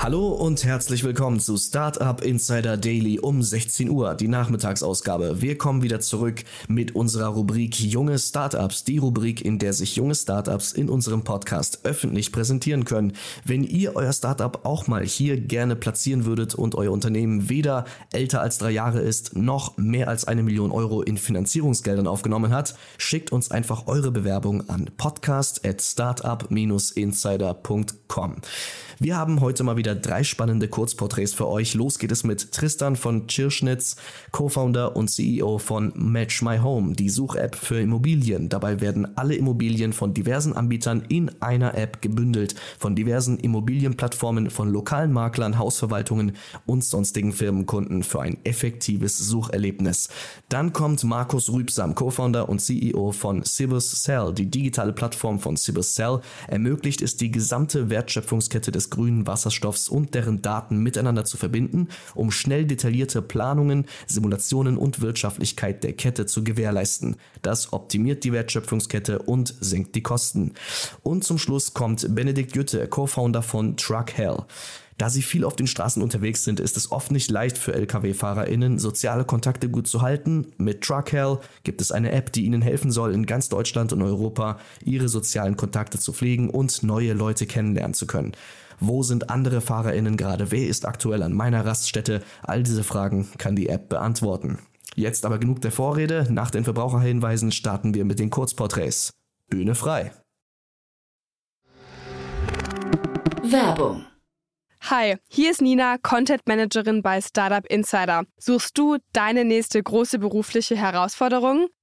Hallo und herzlich willkommen zu Startup Insider Daily um 16 Uhr, die Nachmittagsausgabe. Wir kommen wieder zurück mit unserer Rubrik Junge Startups, die Rubrik, in der sich junge Startups in unserem Podcast öffentlich präsentieren können. Wenn ihr euer Startup auch mal hier gerne platzieren würdet und euer Unternehmen weder älter als drei Jahre ist, noch mehr als eine Million Euro in Finanzierungsgeldern aufgenommen hat, schickt uns einfach eure Bewerbung an podcast at startup-insider.com. Wir haben heute mal wieder drei spannende Kurzporträts für euch. Los geht es mit Tristan von Tschirschnitz, Co-Founder und CEO von Match My Home, die Such-App für Immobilien. Dabei werden alle Immobilien von diversen Anbietern in einer App gebündelt, von diversen Immobilienplattformen, von lokalen Maklern, Hausverwaltungen und sonstigen Firmenkunden für ein effektives Sucherlebnis. Dann kommt Markus Rübsam, Co-Founder und CEO von Cibus Cell. Die digitale Plattform von Cibus Cell ermöglicht es, die gesamte Wertschöpfungskette des grünen Wasserstoffs und deren Daten miteinander zu verbinden, um schnell detaillierte Planungen, Simulationen und Wirtschaftlichkeit der Kette zu gewährleisten. Das optimiert die Wertschöpfungskette und senkt die Kosten. Und zum Schluss kommt Benedikt Jütte, Co-Founder von Truck Hell. Da sie viel auf den Straßen unterwegs sind, ist es oft nicht leicht für Lkw-FahrerInnen, soziale Kontakte gut zu halten. Mit Truckhell gibt es eine App, die ihnen helfen soll, in ganz Deutschland und Europa ihre sozialen Kontakte zu pflegen und neue Leute kennenlernen zu können. Wo sind andere FahrerInnen gerade? Wer ist aktuell an meiner Raststätte? All diese Fragen kann die App beantworten. Jetzt aber genug der Vorrede. Nach den Verbraucherhinweisen starten wir mit den Kurzporträts. Bühne frei. Werbung. Hi, hier ist Nina, Content Managerin bei Startup Insider. Suchst du deine nächste große berufliche Herausforderung?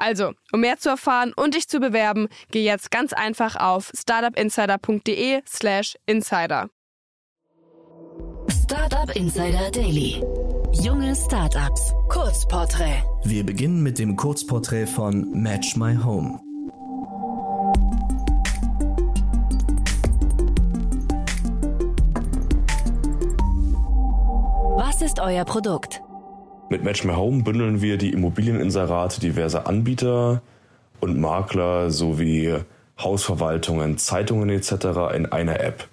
Also, um mehr zu erfahren und dich zu bewerben, geh jetzt ganz einfach auf startupinsider.de/slash insider. Startup Insider Daily. Junge Startups. Kurzporträt. Wir beginnen mit dem Kurzporträt von Match My Home. Was ist euer Produkt? Mit Match My Home bündeln wir die Immobilieninserate diverser Anbieter und Makler sowie Hausverwaltungen, Zeitungen etc. in einer App.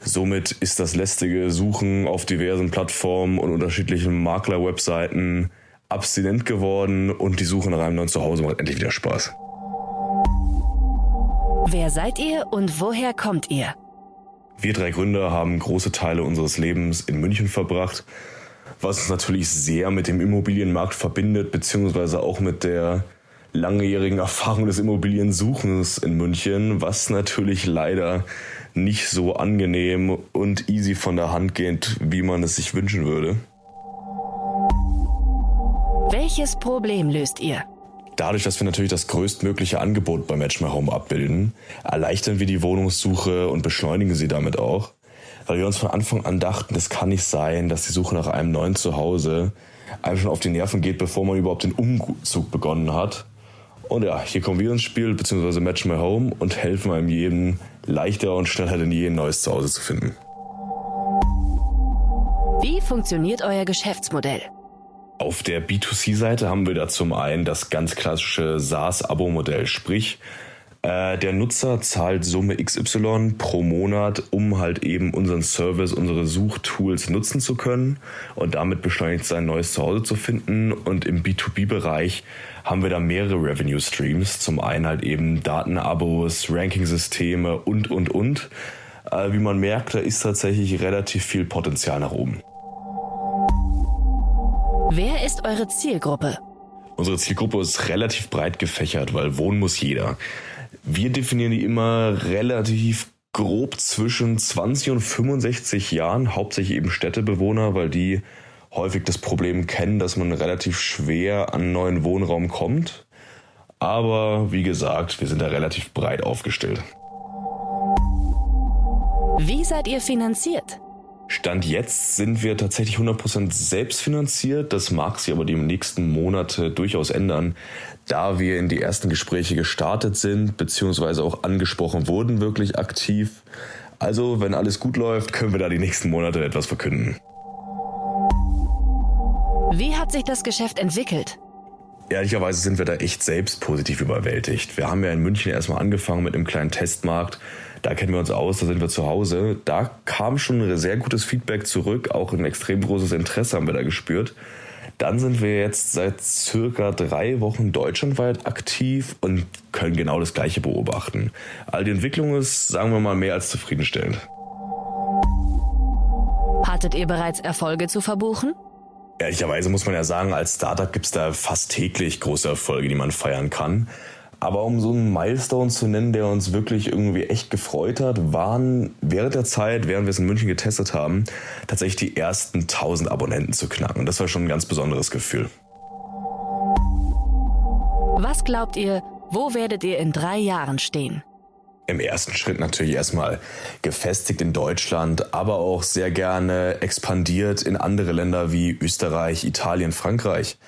Somit ist das lästige Suchen auf diversen Plattformen und unterschiedlichen Makler-Webseiten abstinent geworden und die Suche nach einem neuen Zuhause macht endlich wieder Spaß. Wer seid ihr und woher kommt ihr? Wir drei Gründer haben große Teile unseres Lebens in München verbracht, was uns natürlich sehr mit dem Immobilienmarkt verbindet, beziehungsweise auch mit der langjährigen Erfahrung des Immobiliensuchens in München, was natürlich leider nicht so angenehm und easy von der Hand geht, wie man es sich wünschen würde. Welches Problem löst ihr? Dadurch, dass wir natürlich das größtmögliche Angebot bei Match My Home abbilden, erleichtern wir die Wohnungssuche und beschleunigen sie damit auch, weil wir uns von Anfang an dachten, es kann nicht sein, dass die Suche nach einem neuen Zuhause einem schon auf die Nerven geht, bevor man überhaupt den Umzug begonnen hat. Und ja, hier kommen wir ins Spiel, beziehungsweise Match My Home und helfen einem jedem leichter und schneller denn je ein neues Zuhause zu finden. Wie funktioniert euer Geschäftsmodell? Auf der B2C-Seite haben wir da zum einen das ganz klassische SaaS-Abo-Modell, sprich, äh, der Nutzer zahlt Summe XY pro Monat, um halt eben unseren Service, unsere Suchtools nutzen zu können und damit beschleunigt sein neues Zuhause zu finden. Und im B2B-Bereich haben wir da mehrere Revenue Streams. Zum einen halt eben Datenabos, Ranking-Systeme und, und, und. Äh, wie man merkt, da ist tatsächlich relativ viel Potenzial nach oben. Wer ist eure Zielgruppe? Unsere Zielgruppe ist relativ breit gefächert, weil wohnen muss jeder. Wir definieren die immer relativ grob zwischen 20 und 65 Jahren, hauptsächlich eben Städtebewohner, weil die häufig das Problem kennen, dass man relativ schwer an neuen Wohnraum kommt. Aber wie gesagt, wir sind da relativ breit aufgestellt. Wie seid ihr finanziert? Stand jetzt sind wir tatsächlich 100% selbstfinanziert. Das mag sich aber die nächsten Monate durchaus ändern, da wir in die ersten Gespräche gestartet sind, beziehungsweise auch angesprochen wurden, wirklich aktiv. Also, wenn alles gut läuft, können wir da die nächsten Monate etwas verkünden. Wie hat sich das Geschäft entwickelt? Ehrlicherweise sind wir da echt selbst positiv überwältigt. Wir haben ja in München erstmal angefangen mit einem kleinen Testmarkt da kennen wir uns aus, da sind wir zu Hause. Da kam schon ein sehr gutes Feedback zurück, auch ein extrem großes Interesse haben wir da gespürt. Dann sind wir jetzt seit circa drei Wochen deutschlandweit aktiv und können genau das Gleiche beobachten. All die Entwicklung ist, sagen wir mal, mehr als zufriedenstellend. Hattet ihr bereits Erfolge zu verbuchen? Ehrlicherweise muss man ja sagen, als Startup gibt es da fast täglich große Erfolge, die man feiern kann. Aber um so einen Milestone zu nennen, der uns wirklich irgendwie echt gefreut hat, waren während der Zeit, während wir es in München getestet haben, tatsächlich die ersten 1000 Abonnenten zu knacken. Und das war schon ein ganz besonderes Gefühl. Was glaubt ihr, wo werdet ihr in drei Jahren stehen? Im ersten Schritt natürlich erstmal gefestigt in Deutschland, aber auch sehr gerne expandiert in andere Länder wie Österreich, Italien, Frankreich.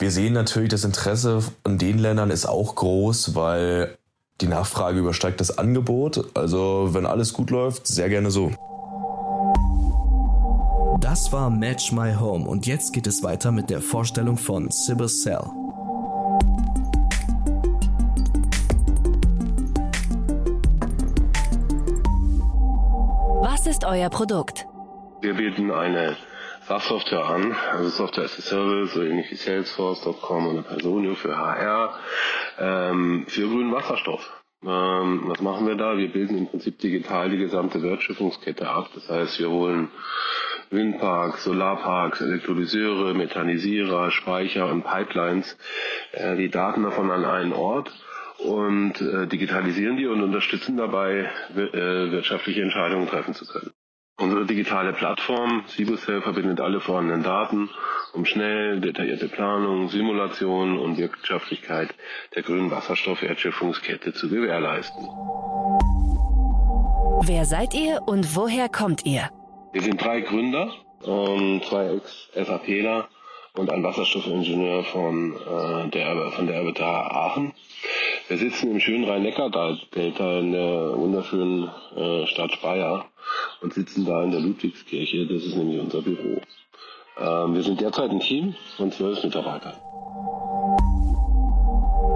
Wir sehen natürlich, das Interesse an den Ländern ist auch groß, weil die Nachfrage übersteigt das Angebot. Also wenn alles gut läuft, sehr gerne so. Das war Match My Home und jetzt geht es weiter mit der Vorstellung von Cyber Cell. Was ist euer Produkt? Wir bieten eine SaaS-Software an, also Software as a Service, so ähnlich wie Salesforce.com oder Personio für HR, ähm, für grünen Wasserstoff. Ähm, was machen wir da? Wir bilden im Prinzip digital die gesamte Wertschöpfungskette ab. Das heißt, wir holen Windparks, Solarparks, Elektrolyseure, Methanisierer, Speicher und Pipelines, äh, die Daten davon an einen Ort und äh, digitalisieren die und unterstützen dabei, äh, wirtschaftliche Entscheidungen treffen zu können. Unsere digitale Plattform SibuCell verbindet alle vorhandenen Daten, um schnell detaillierte Planung, Simulation und Wirtschaftlichkeit der grünen Wasserstoffwertschöpfungskette zu gewährleisten. Wer seid ihr und woher kommt ihr? Wir sind drei Gründer, ähm, zwei Ex-SAPler und ein Wasserstoffingenieur von, äh, der, von der RWTH Aachen. Wir sitzen im schönen Rhein-Neckar-Delta in der wunderschönen äh, Stadt Speyer und sitzen da in der Ludwigskirche. Das ist nämlich unser Büro. Ähm, wir sind derzeit ein Team von zwölf Mitarbeitern.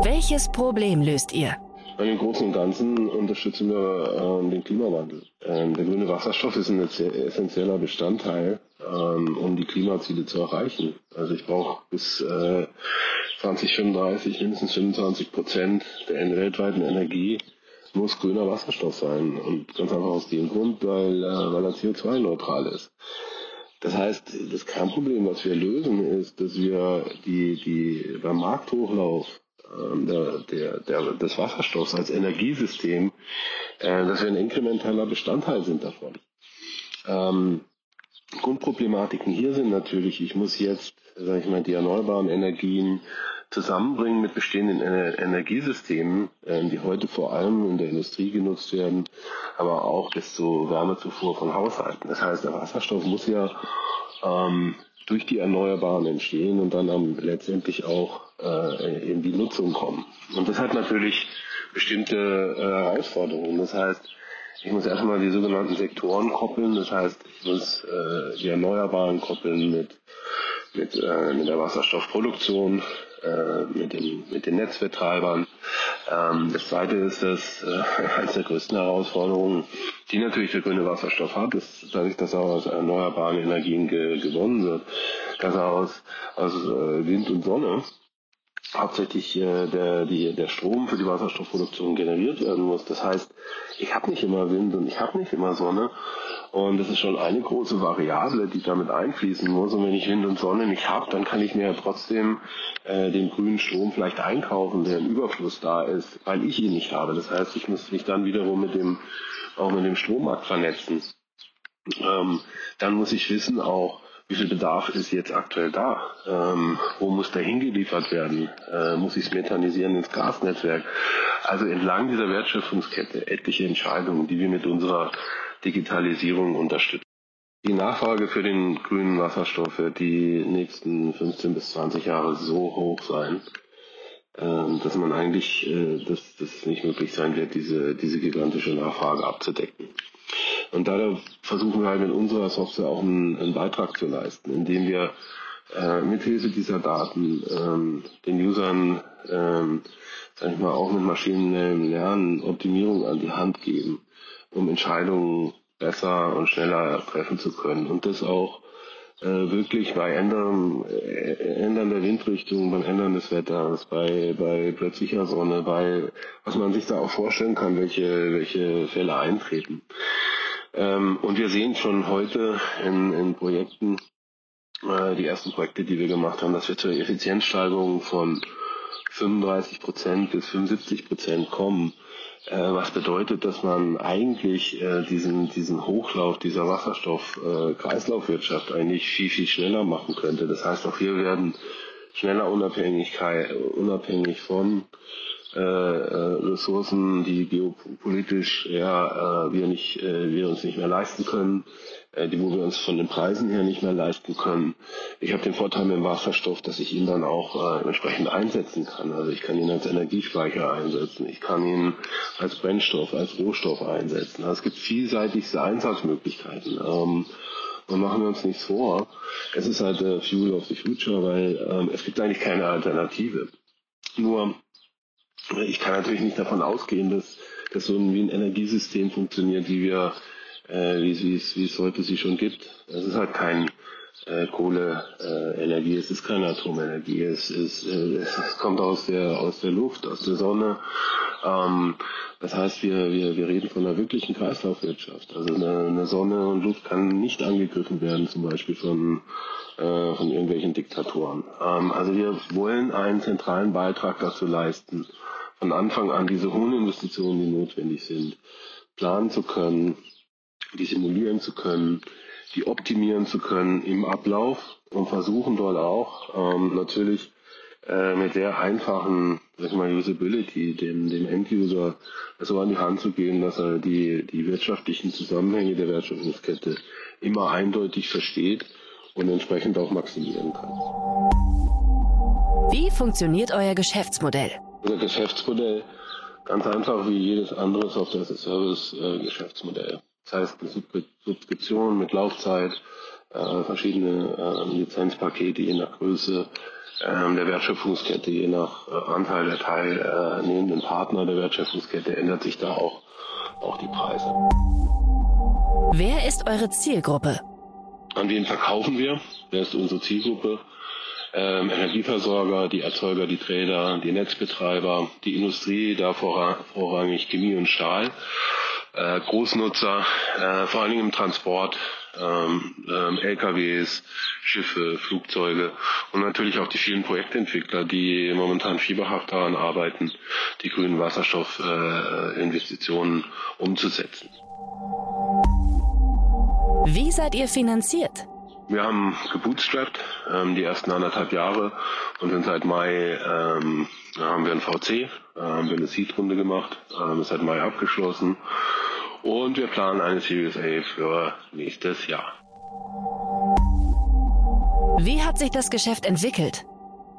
Welches Problem löst ihr? Im Großen und Ganzen unterstützen wir äh, den Klimawandel. Ähm, der grüne Wasserstoff ist ein essentieller Bestandteil, ähm, um die Klimaziele zu erreichen. Also ich brauche bis äh, 2035 mindestens 25 Prozent der weltweiten Energie muss grüner Wasserstoff sein. Und ganz einfach aus dem Grund, weil, äh, weil er CO2-neutral ist. Das heißt, das Kernproblem, was wir lösen, ist, dass wir die, die beim Markthochlauf ähm, der, der, der, des Wasserstoffs als Energiesystem, äh, dass wir ein inkrementeller Bestandteil sind davon. Ähm, Grundproblematiken hier sind natürlich, ich muss jetzt, sage ich mal, die erneuerbaren Energien zusammenbringen mit bestehenden Energiesystemen, ähm, die heute vor allem in der Industrie genutzt werden, aber auch bis zur Wärmezufuhr von Haushalten. Das heißt, der Wasserstoff muss ja ähm, durch die Erneuerbaren entstehen und dann am, letztendlich auch äh, in die Nutzung kommen. Und das hat natürlich bestimmte äh, Herausforderungen. Das heißt, ich muss erstmal die sogenannten Sektoren koppeln. Das heißt, ich muss äh, die Erneuerbaren koppeln mit, mit, äh, mit der Wasserstoffproduktion, äh, mit, den, mit den Netzbetreibern. Ähm, das zweite ist, dass äh, eines der größten Herausforderungen, die natürlich der grüne Wasserstoff hat, ist dadurch, dass er aus erneuerbaren Energien ge gewonnen wird, dass er aus, aus äh, Wind und Sonne hauptsächlich äh, der, die, der Strom für die Wasserstoffproduktion generiert werden muss. Das heißt, ich habe nicht immer Wind und ich habe nicht immer Sonne. Und das ist schon eine große Variable, die damit einfließen muss. Und wenn ich Wind und Sonne nicht habe, dann kann ich mir ja trotzdem äh, den grünen Strom vielleicht einkaufen, der im Überfluss da ist, weil ich ihn nicht habe. Das heißt, ich muss mich dann wiederum mit dem, auch mit dem Strommarkt vernetzen. Ähm, dann muss ich wissen auch, wie viel Bedarf ist jetzt aktuell da? Ähm, wo muss der hingeliefert werden? Äh, muss ich es methanisieren ins Gasnetzwerk? Also entlang dieser Wertschöpfungskette etliche Entscheidungen, die wir mit unserer Digitalisierung unterstützen. Die Nachfrage für den grünen Wasserstoff wird die nächsten 15 bis 20 Jahre so hoch sein, ähm, dass man eigentlich, äh, dass das nicht möglich sein wird, diese, diese gigantische Nachfrage abzudecken. Und da versuchen wir halt mit unserer Software auch einen, einen Beitrag zu leisten, indem wir äh, mithilfe dieser Daten ähm, den Usern, ähm, sag ich mal, auch mit maschinellem Lernen Optimierung an die Hand geben, um Entscheidungen besser und schneller treffen zu können. Und das auch äh, wirklich bei Ändern, äh, Ändern der Windrichtung, beim Ändern des Wetters, bei, bei plötzlicher Sonne, bei was man sich da auch vorstellen kann, welche, welche Fälle eintreten. Ähm, und wir sehen schon heute in, in Projekten, äh, die ersten Projekte, die wir gemacht haben, dass wir zur Effizienzsteigerung von 35 Prozent bis 75 Prozent kommen. Äh, was bedeutet, dass man eigentlich äh, diesen, diesen Hochlauf dieser Wasserstoff-Kreislaufwirtschaft äh, eigentlich viel, viel schneller machen könnte. Das heißt, auch wir werden schneller Unabhängigkeit, unabhängig von äh, äh, Ressourcen, die geopolitisch ja, äh, wir, nicht, wir uns nicht mehr leisten können, die wo wir uns von den Preisen her nicht mehr leisten können. Ich habe den Vorteil mit dem Wasserstoff, dass ich ihn dann auch entsprechend einsetzen kann. Also ich kann ihn als Energiespeicher einsetzen, ich kann ihn als Brennstoff, als Rohstoff einsetzen. Also es gibt vielseitigste Einsatzmöglichkeiten. Ähm, und machen wir uns nichts vor. Es ist halt Fuel of the Future, weil ähm, es gibt eigentlich keine Alternative. Nur ich kann natürlich nicht davon ausgehen, dass, dass so ein, wie ein Energiesystem funktioniert, wie wir, äh, wie, es, wie es heute sie schon gibt. Es ist halt kein äh, Kohleenergie, äh, es ist keine Atomenergie, es, ist, äh, es kommt aus der, aus der Luft, aus der Sonne. Ähm, das heißt, wir, wir, wir reden von einer wirklichen Kreislaufwirtschaft. Also eine, eine Sonne und Luft kann nicht angegriffen werden, zum Beispiel von, äh, von irgendwelchen Diktatoren. Ähm, also wir wollen einen zentralen Beitrag dazu leisten, von Anfang an diese hohen Investitionen, die notwendig sind, planen zu können, die simulieren zu können, die optimieren zu können im Ablauf und versuchen dort auch ähm, natürlich äh, mit sehr einfachen sag ich mal, Usability dem, dem End-User so an die Hand zu geben, dass er die, die wirtschaftlichen Zusammenhänge der Wertschöpfungskette immer eindeutig versteht und entsprechend auch maximieren kann. Wie funktioniert euer Geschäftsmodell? Unser Geschäftsmodell ganz einfach wie jedes andere Software-as-a-Service-Geschäftsmodell. Das heißt eine Subskription mit Laufzeit, äh, verschiedene äh, Lizenzpakete je nach Größe äh, der Wertschöpfungskette, je nach äh, Anteil der teilnehmenden Partner der Wertschöpfungskette ändert sich da auch, auch die Preise. Wer ist eure Zielgruppe? An wen verkaufen wir? Wer ist unsere Zielgruppe? Ähm, Energieversorger, die Erzeuger, die Trader, die Netzbetreiber, die Industrie, da vorrangig Chemie und Stahl, äh, Großnutzer, äh, vor allen Dingen im Transport, ähm, ähm, LKWs, Schiffe, Flugzeuge und natürlich auch die vielen Projektentwickler, die momentan fieberhaft daran arbeiten, die grünen Wasserstoffinvestitionen äh, umzusetzen. Wie seid ihr finanziert? Wir haben gebootstrapped ähm, die ersten anderthalb Jahre und sind seit Mai ähm, haben wir ein VC, äh, haben wir eine Seed-Runde gemacht, ähm, ist seit Mai abgeschlossen und wir planen eine Series A für nächstes Jahr. Wie hat sich das Geschäft entwickelt?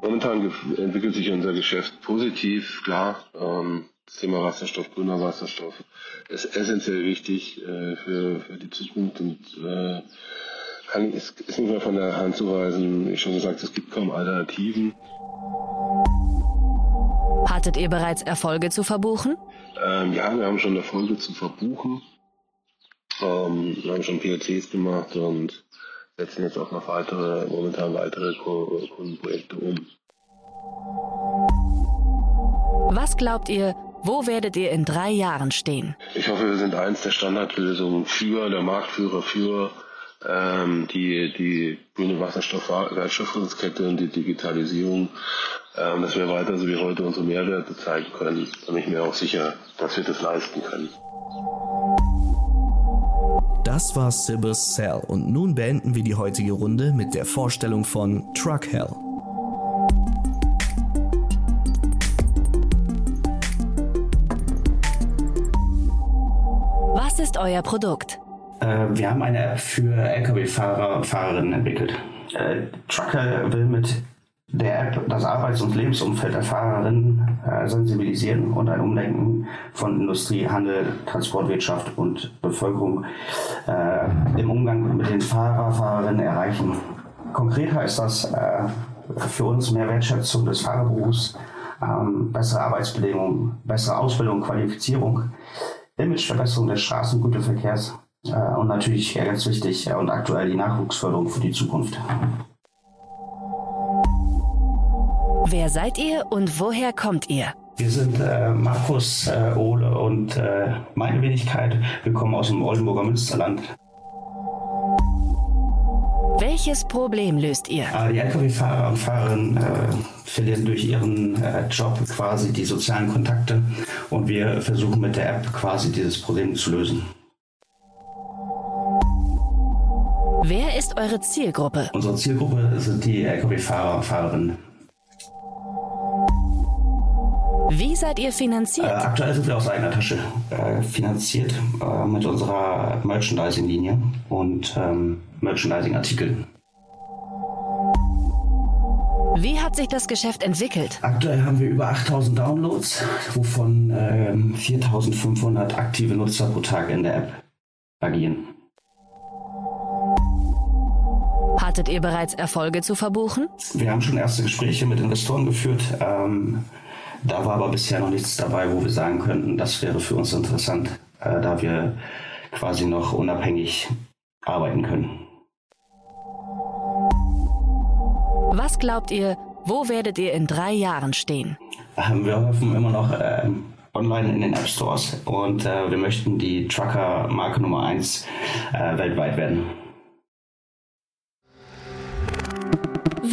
Momentan entwickelt sich unser Geschäft positiv, klar. Ähm, das Thema Wasserstoff, grüner Wasserstoff ist essentiell wichtig äh, für, für die Zukunft und äh, ist, ist nicht mehr von der Hand zu weisen. Wie schon gesagt, es gibt kaum Alternativen. Hattet ihr bereits Erfolge zu verbuchen? Ähm, ja, wir haben schon Erfolge zu verbuchen. Ähm, wir haben schon POCs gemacht und setzen jetzt auch noch weitere, momentan weitere Kundenprojekte um. Was glaubt ihr, wo werdet ihr in drei Jahren stehen? Ich hoffe, wir sind eins der Standardlösungen für, der Marktführer für ähm, die, die grüne Wasserstoffwertschöpfungskette und die Digitalisierung, ähm, dass wir weiter so wie heute unsere Mehrwerte zeigen können. Ich bin mir auch sicher, dass wir das leisten können. Das war Sybil's Cell und nun beenden wir die heutige Runde mit der Vorstellung von Truck Hell. Was ist euer Produkt? Äh, wir haben eine App für Lkw-Fahrer und Fahrerinnen entwickelt. Äh, Trucker will mit der App das Arbeits- und Lebensumfeld der Fahrerinnen äh, sensibilisieren und ein Umdenken von Industrie, Handel, Transportwirtschaft und Bevölkerung im Umgang mit den Fahrer, Fahrerinnen erreichen. Konkret heißt das für uns mehr Wertschätzung des Fahrerberufs, ähm, bessere Arbeitsbedingungen, bessere Ausbildung, Qualifizierung, Imageverbesserung des Straßengüterverkehrs und natürlich ganz wichtig äh, und aktuell die Nachwuchsförderung für die Zukunft. Wer seid ihr und woher kommt ihr? Wir sind äh, Markus, äh, Ole und äh, meine Wenigkeit. Wir kommen aus dem Oldenburger Münsterland. Welches Problem löst ihr? Äh, die Lkw-Fahrer und Fahrerinnen äh, verlieren durch ihren äh, Job quasi die sozialen Kontakte und wir versuchen mit der App quasi dieses Problem zu lösen. Ist eure Zielgruppe? Unsere Zielgruppe sind die Lkw-Fahrer und Fahrerinnen. Wie seid ihr Äh, finanziert? aktuell sind wir aus eigener Tasche äh, finanziert äh, mit unserer Merchandising-Linie und ähm, Merchandising-Artikeln. Wie hat sich das Geschäft entwickelt? Aktuell haben wir über 8000 Downloads, wovon ähm, 4500 aktive Nutzer pro Tag in der App agieren. Hattet ihr bereits Erfolge zu verbuchen? Wir haben schon erste Gespräche mit Investoren geführt. Ähm, da war aber bisher noch nichts dabei, wo wir sagen könnten, das wäre für uns interessant, äh, da wir quasi noch unabhängig arbeiten können. Was glaubt ihr, wo werdet ihr in drei Jahren stehen? Ähm, wir hoffen immer noch ähm, online in den App Stores und äh, wir möchten die Trucker-Marke Nummer 1 äh, weltweit werden.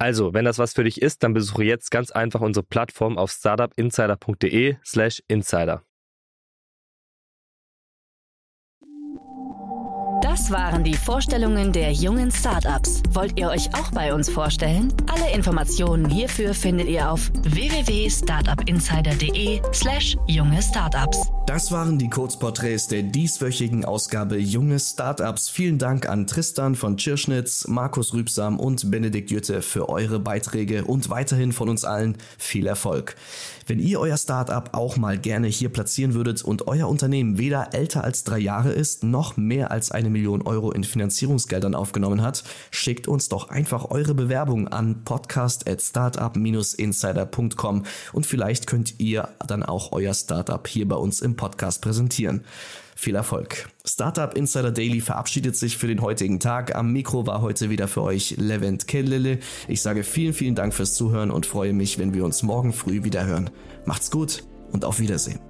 Also, wenn das was für dich ist, dann besuche jetzt ganz einfach unsere Plattform auf startupinsider.de slash insider. Das waren die Vorstellungen der jungen Startups. Wollt ihr euch auch bei uns vorstellen? Alle Informationen hierfür findet ihr auf www.startupinsider.de slash junge Startups. Das waren die Kurzporträts der dieswöchigen Ausgabe Junge Startups. Vielen Dank an Tristan von Tschirschnitz, Markus Rübsam und Benedikt Jütte für eure Beiträge und weiterhin von uns allen viel Erfolg. Wenn ihr euer Startup auch mal gerne hier platzieren würdet und euer Unternehmen weder älter als drei Jahre ist, noch mehr als eine Million Euro in Finanzierungsgeldern aufgenommen hat, schickt uns doch einfach eure Bewerbung an podcast.startup-insider.com und vielleicht könnt ihr dann auch euer Startup hier bei uns im Podcast präsentieren. Viel Erfolg. Startup Insider Daily verabschiedet sich für den heutigen Tag. Am Mikro war heute wieder für euch Levent Kellele. Ich sage vielen, vielen Dank fürs Zuhören und freue mich, wenn wir uns morgen früh wieder hören. Macht's gut und auf Wiedersehen.